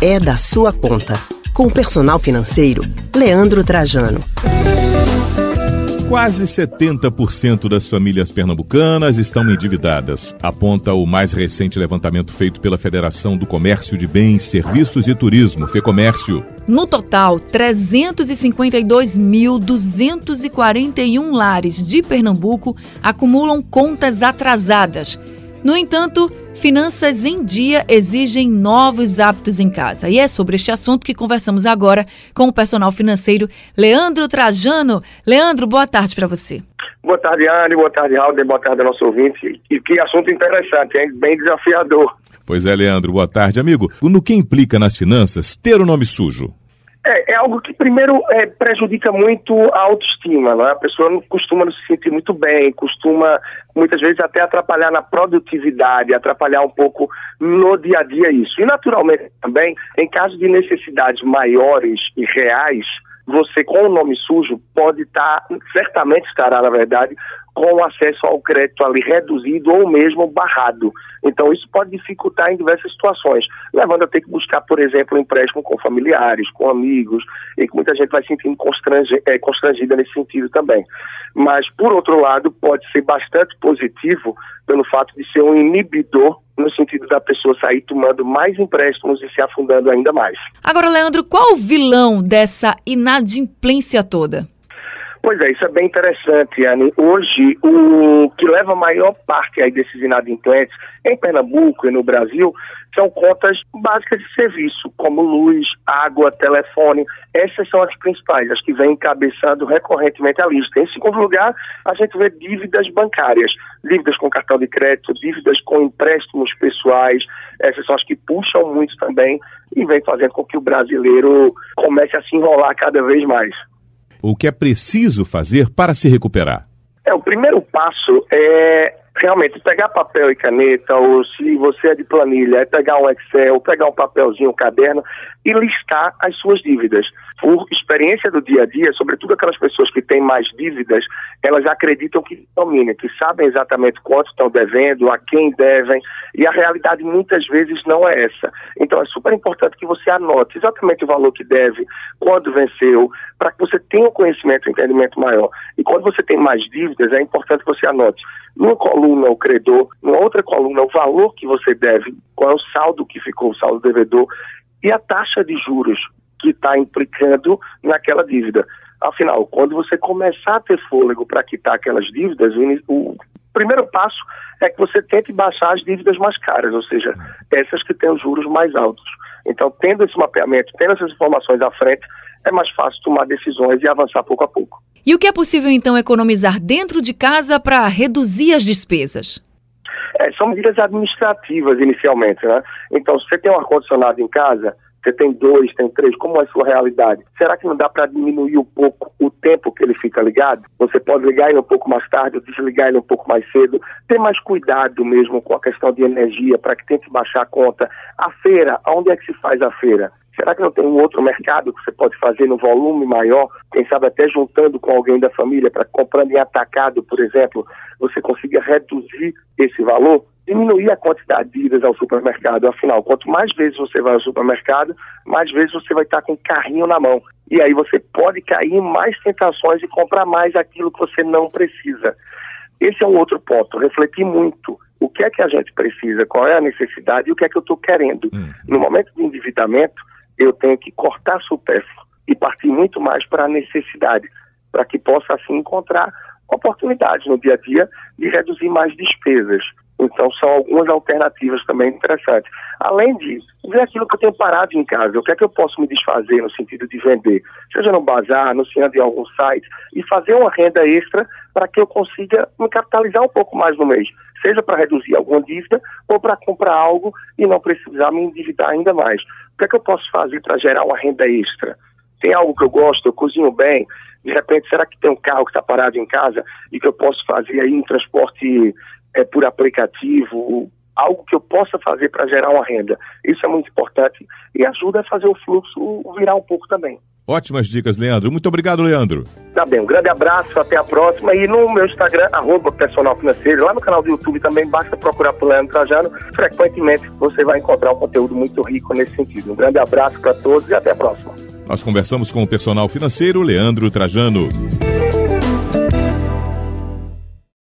é da sua conta. Com o personal financeiro, Leandro Trajano. Quase 70% das famílias pernambucanas estão endividadas, aponta o mais recente levantamento feito pela Federação do Comércio de Bens, Serviços e Turismo, FEComércio. No total, 352.241 lares de Pernambuco acumulam contas atrasadas. No entanto, Finanças em dia exigem novos hábitos em casa. E é sobre este assunto que conversamos agora com o personal financeiro Leandro Trajano. Leandro, boa tarde para você. Boa tarde, Anne. Boa tarde, Alder. Boa tarde, nosso ouvinte. E que assunto interessante, hein? Bem desafiador. Pois é, Leandro. Boa tarde, amigo. No que implica nas finanças ter o nome sujo? É, é algo que, primeiro, é, prejudica muito a autoestima. Né? A pessoa não costuma não se sentir muito bem, costuma, muitas vezes, até atrapalhar na produtividade, atrapalhar um pouco no dia a dia isso. E, naturalmente, também, em caso de necessidades maiores e reais, você, com o nome sujo, pode estar, certamente estará, na verdade, com acesso ao crédito ali reduzido ou mesmo barrado. Então, isso pode dificultar em diversas situações, levando a ter que buscar, por exemplo, empréstimo com familiares, com amigos, e que muita gente vai se sentindo é, constrangida nesse sentido também. Mas, por outro lado, pode ser bastante positivo pelo fato de ser um inibidor no sentido da pessoa sair tomando mais empréstimos e se afundando ainda mais. Agora, Leandro, qual o vilão dessa inadimplência toda? Pois é, isso é bem interessante, Anne. Hoje, o que leva a maior parte aí desses inadimplentes em Pernambuco e no Brasil são contas básicas de serviço, como luz, água, telefone. Essas são as principais, as que vêm encabeçando recorrentemente a lista. Em segundo lugar, a gente vê dívidas bancárias, dívidas com cartão de crédito, dívidas com empréstimos pessoais. Essas são as que puxam muito também e vem fazendo com que o brasileiro comece a se enrolar cada vez mais o que é preciso fazer para se recuperar? É, o primeiro passo é realmente pegar papel e caneta, ou se você é de planilha, é pegar um Excel, pegar um papelzinho, um caderno e listar as suas dívidas. Por experiência do dia a dia, sobretudo aquelas pessoas que têm mais dívidas, elas acreditam que dominam, que sabem exatamente quanto estão devendo, a quem devem, e a realidade muitas vezes não é essa. Então é super importante que você anote exatamente o valor que deve, quando venceu, para que você tenha um conhecimento, um entendimento maior. E quando você tem mais dívidas, é importante que você anote numa coluna o credor, numa outra coluna o valor que você deve, qual é o saldo que ficou, o saldo devedor, e a taxa de juros que está implicando naquela dívida. Afinal, quando você começar a ter fôlego para quitar aquelas dívidas, o primeiro passo é que você tente baixar as dívidas mais caras, ou seja, essas que têm os juros mais altos. Então, tendo esse mapeamento, tendo essas informações à frente, é mais fácil tomar decisões e avançar pouco a pouco. E o que é possível então economizar dentro de casa para reduzir as despesas? É, são medidas administrativas inicialmente, né? Então, se você tem um ar-condicionado em casa, você tem dois, tem três, como é a sua realidade? Será que não dá para diminuir um pouco o tempo que ele fica ligado? Você pode ligar ele um pouco mais tarde, desligar ele um pouco mais cedo, ter mais cuidado mesmo com a questão de energia para que tente baixar a conta. A feira, onde é que se faz a feira? Será que não tem um outro mercado que você pode fazer no volume maior? Quem sabe até juntando com alguém da família para comprando em atacado, por exemplo, você consiga reduzir esse valor? Diminuir a quantidade de idas ao supermercado. Afinal, quanto mais vezes você vai ao supermercado, mais vezes você vai estar com o carrinho na mão. E aí você pode cair em mais tentações e comprar mais aquilo que você não precisa. Esse é um outro ponto. Refletir muito o que é que a gente precisa, qual é a necessidade e o que é que eu estou querendo. Uhum. No momento de endividamento, eu tenho que cortar supérfluo e partir muito mais para a necessidade, para que possa assim encontrar oportunidades no dia a dia de reduzir mais despesas. Então, são algumas alternativas também interessantes. Além disso, ver aquilo que eu tenho parado em casa, o que é que eu posso me desfazer no sentido de vender, seja no bazar, anunciando em algum site, e fazer uma renda extra para que eu consiga me capitalizar um pouco mais no mês, seja para reduzir alguma dívida ou para comprar algo e não precisar me endividar ainda mais. O que é que eu posso fazer para gerar uma renda extra? Tem algo que eu gosto, eu cozinho bem, de repente, será que tem um carro que está parado em casa e que eu posso fazer aí um transporte é, por aplicativo, algo que eu possa fazer para gerar uma renda. Isso é muito importante e ajuda a fazer o fluxo virar um pouco também. Ótimas dicas, Leandro. Muito obrigado, Leandro. Tá bem, um grande abraço, até a próxima. E no meu Instagram, arroba personal financeiro, lá no canal do YouTube também, basta procurar por Leandro Trajano. Frequentemente você vai encontrar um conteúdo muito rico nesse sentido. Um grande abraço para todos e até a próxima. Nós conversamos com o personal financeiro Leandro Trajano.